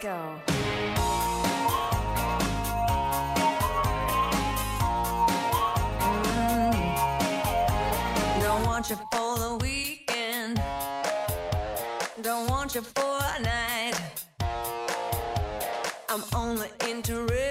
Disco. Mm-hmm. Don't want you for the weekend. Don't want you for a night. I'm only interested.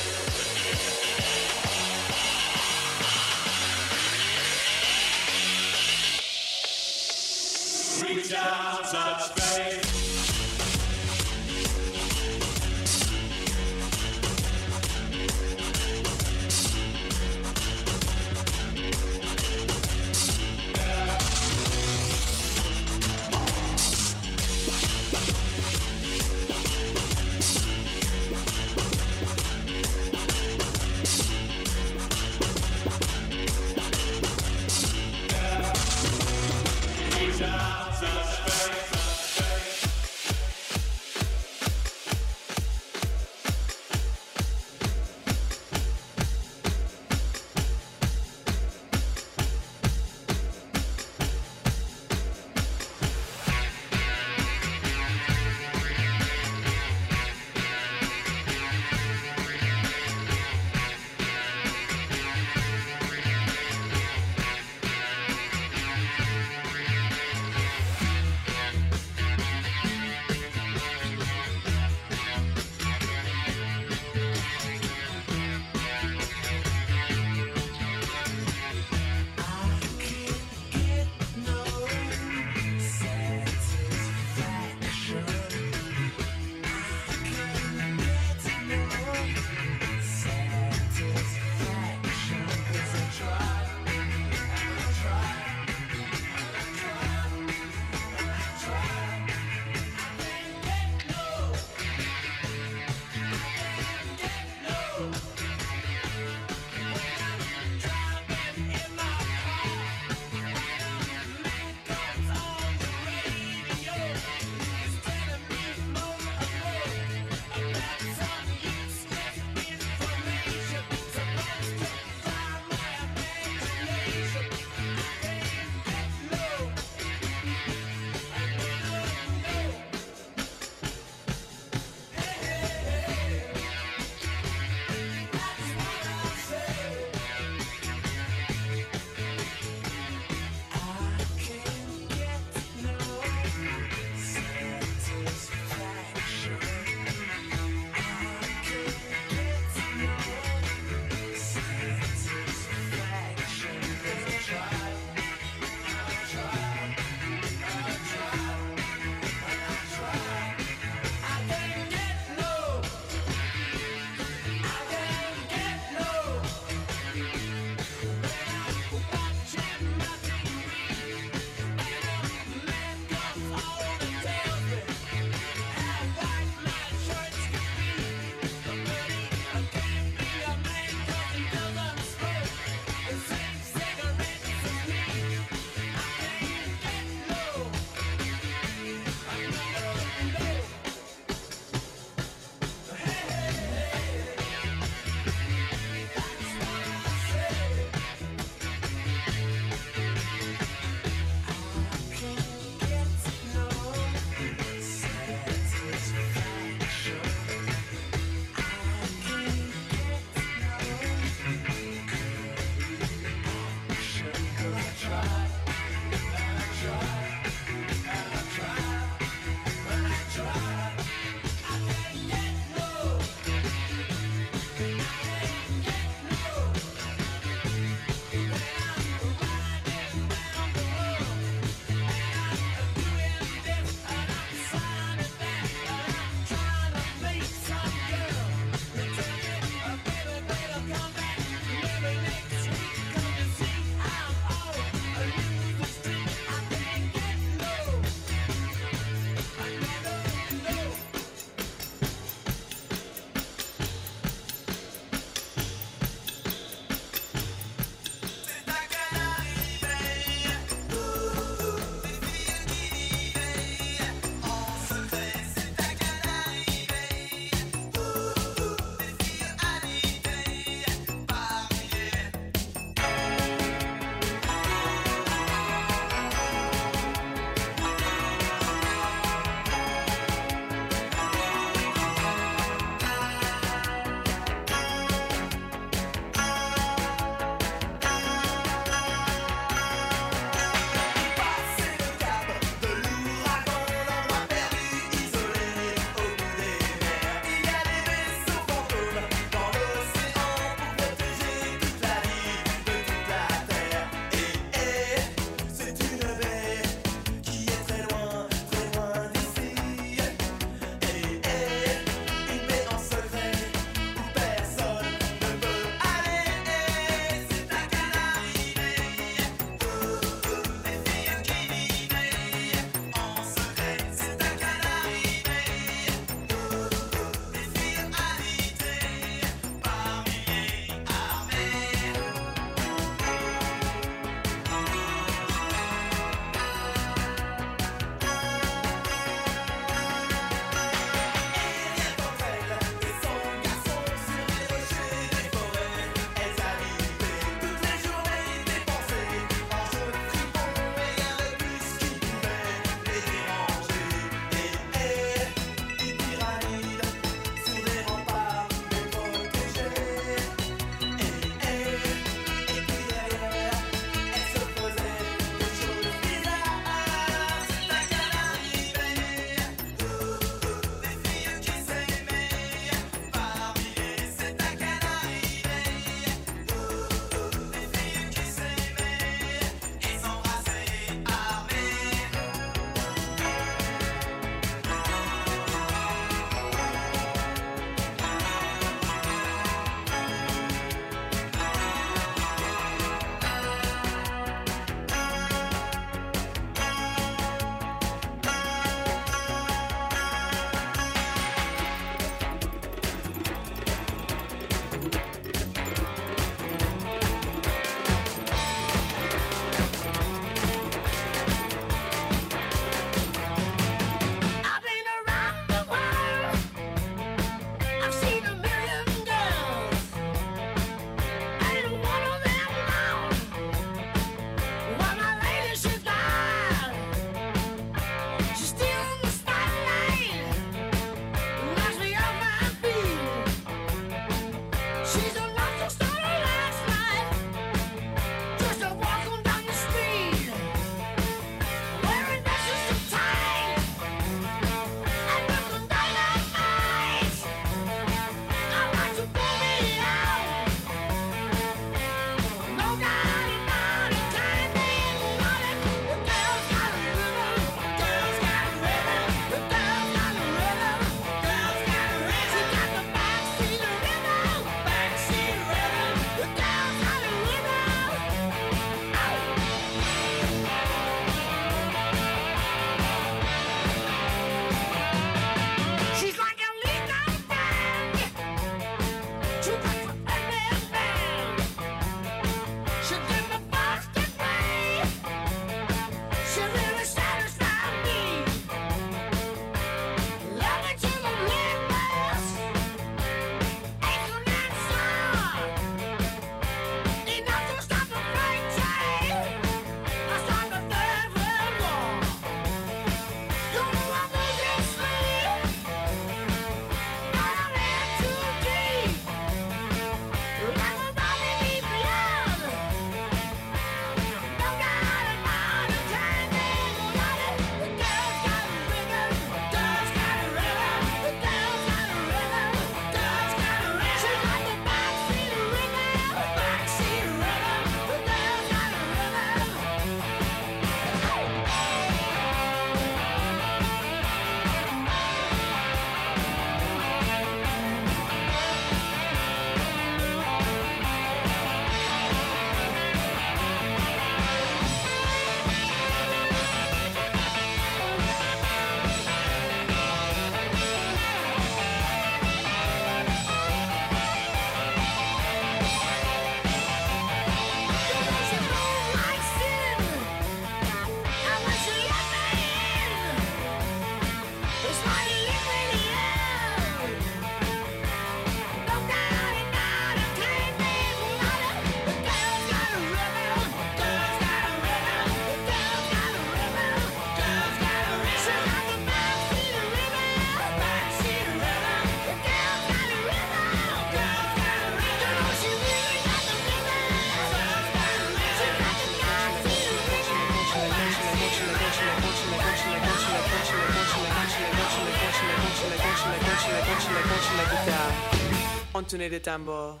tenez les tambours.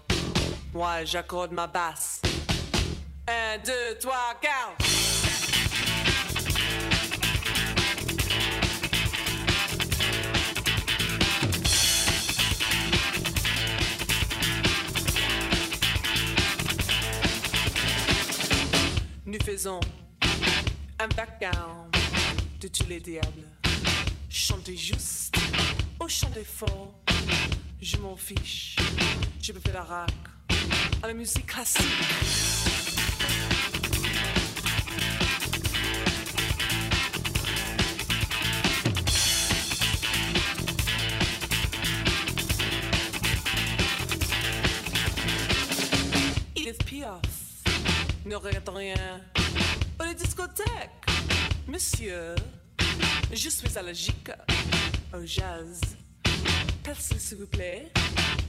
Moi, j'accorde ma basse. Un, deux, trois, quatre. Nous faisons un background de tous les diables. n'ignorait rien. Pour les discothèques, monsieur, je suis allergique au jazz. Percez, s'il vous plaît,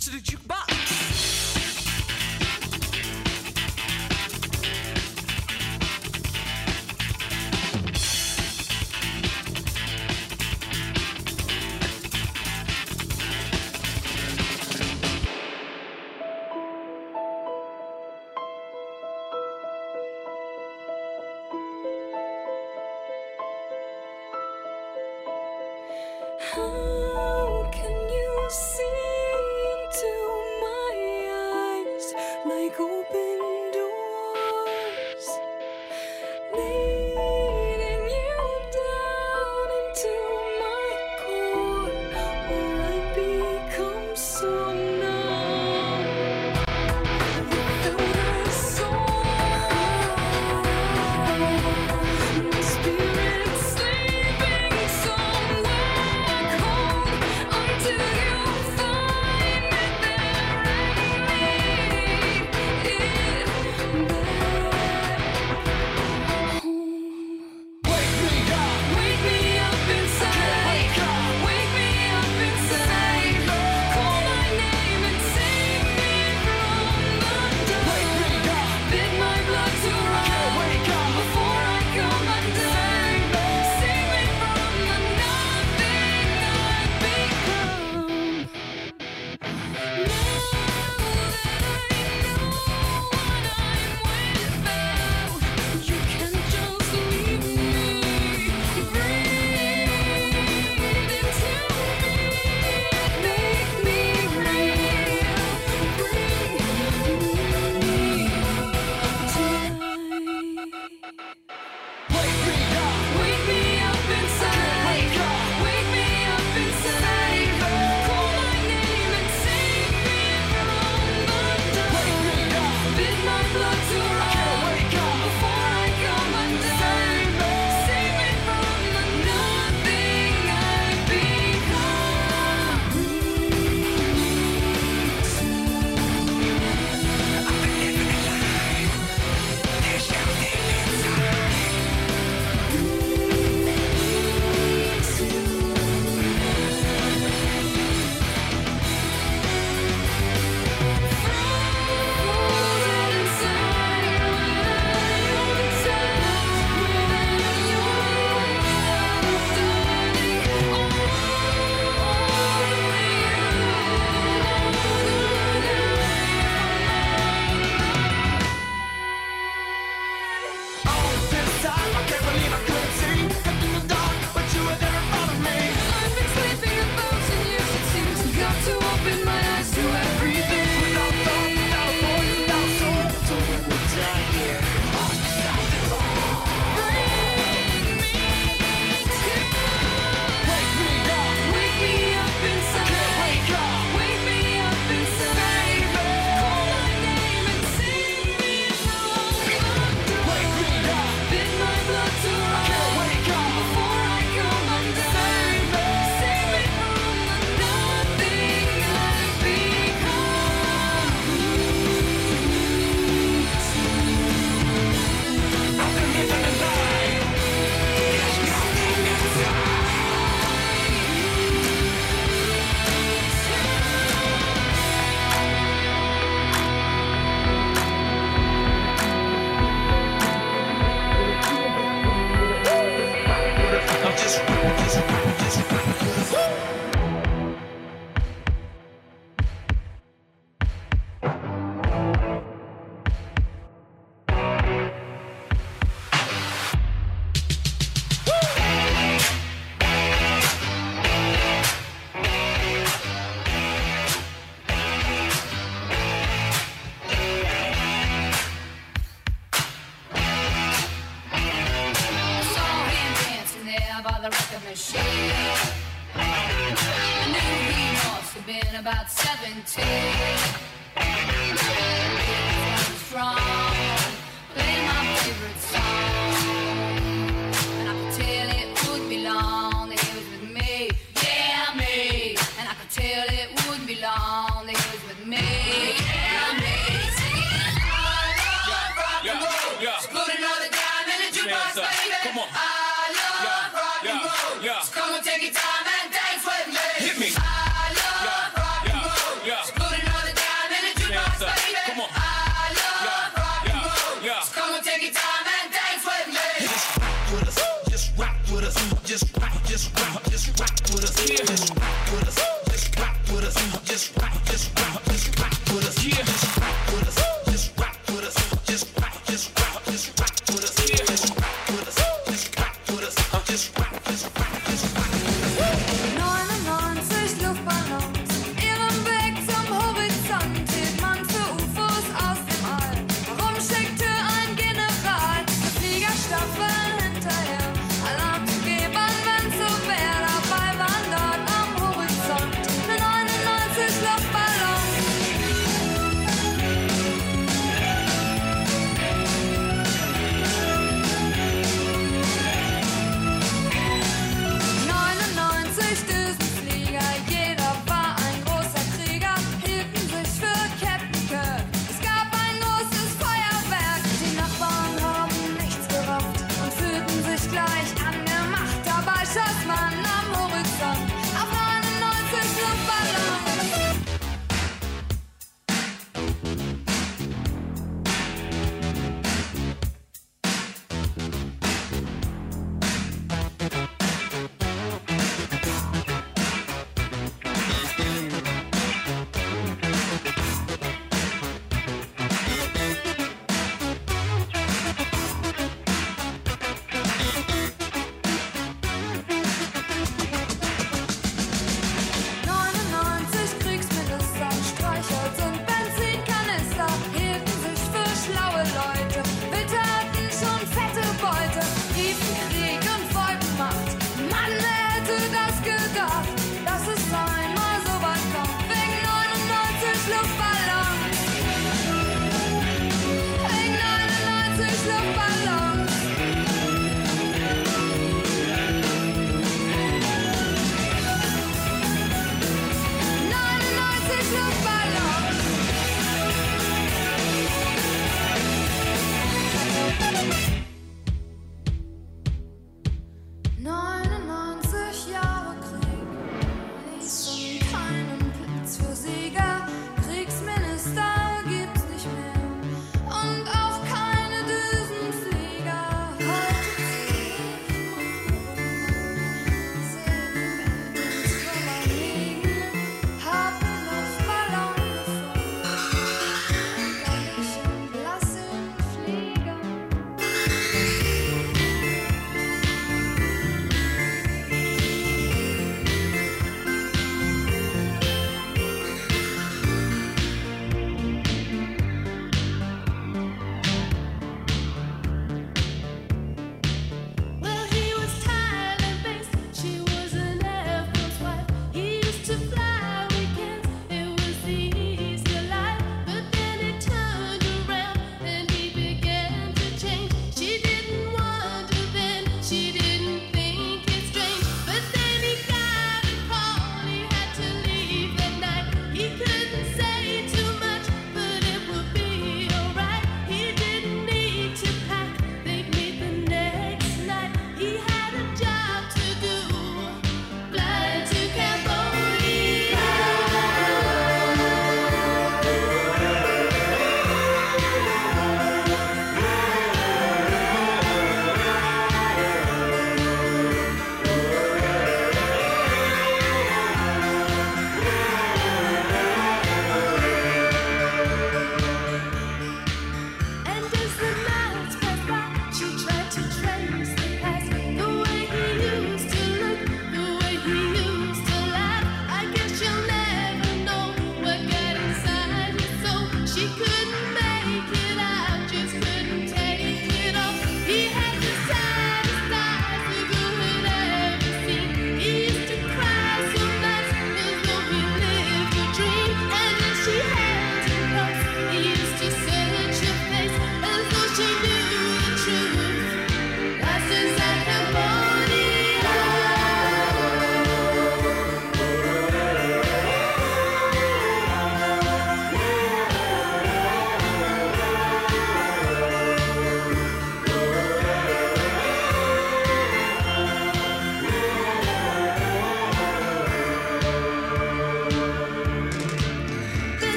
c'est le jukebox.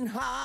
Broken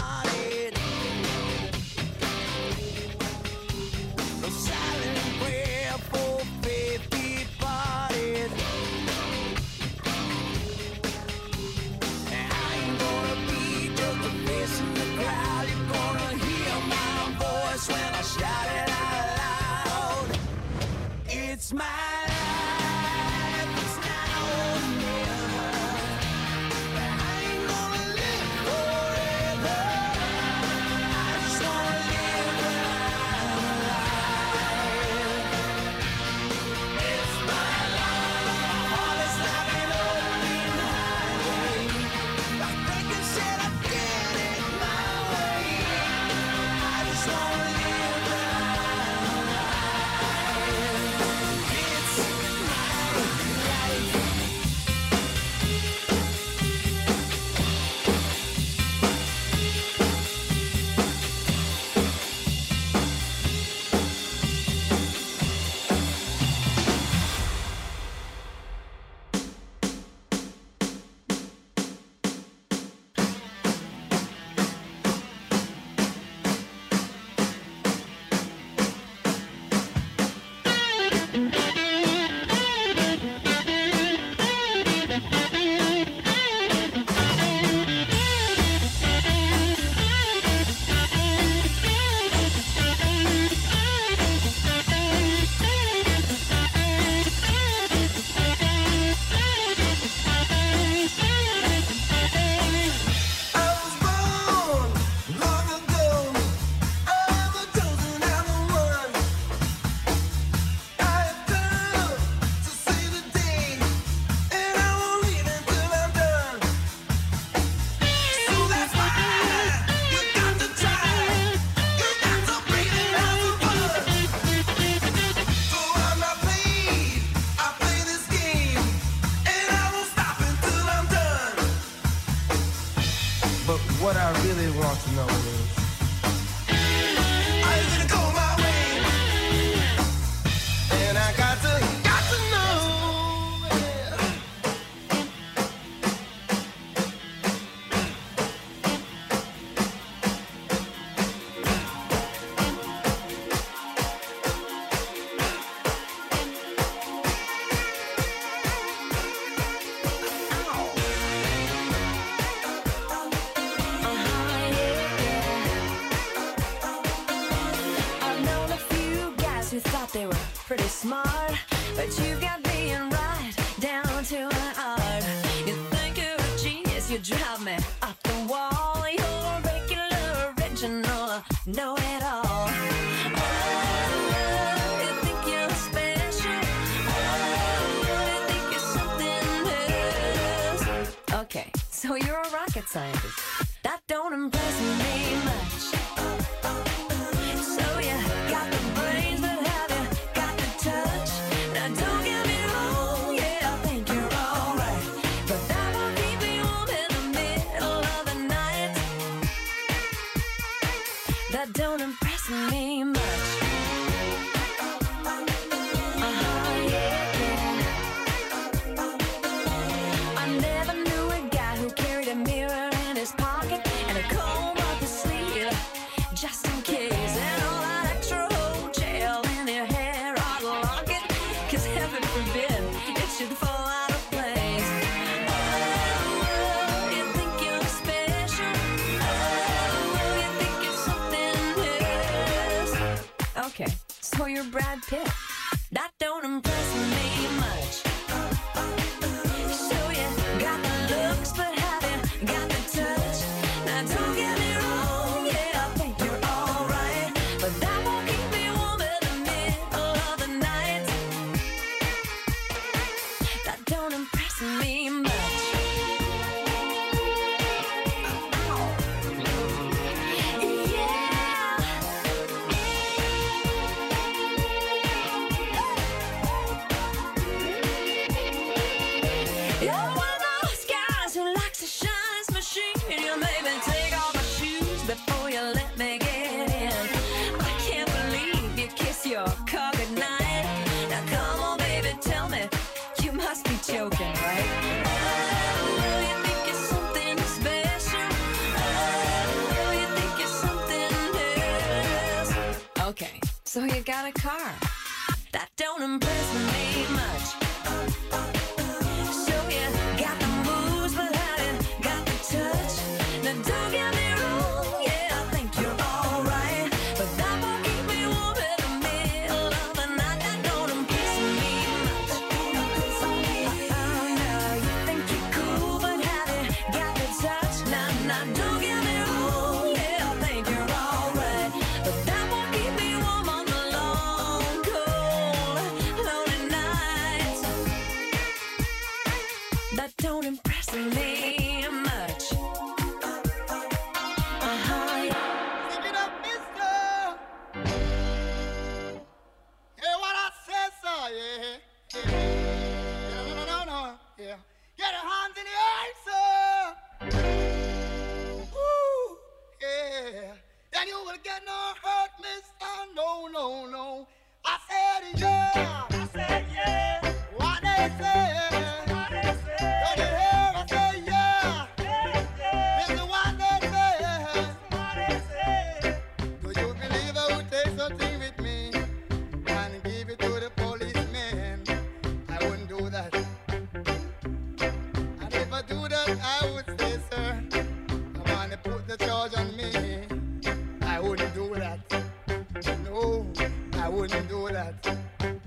So you gotta come.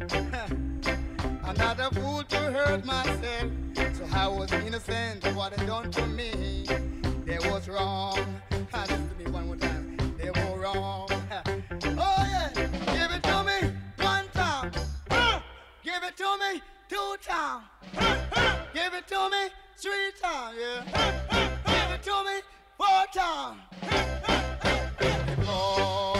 I'm not a fool to hurt myself, so I was innocent of what they done to me. They was wrong. Listen to me one more time. They were wrong. Oh yeah, give it to me one time. Give it to me two times. Give it to me three times. Yeah. Give it to me four times. Before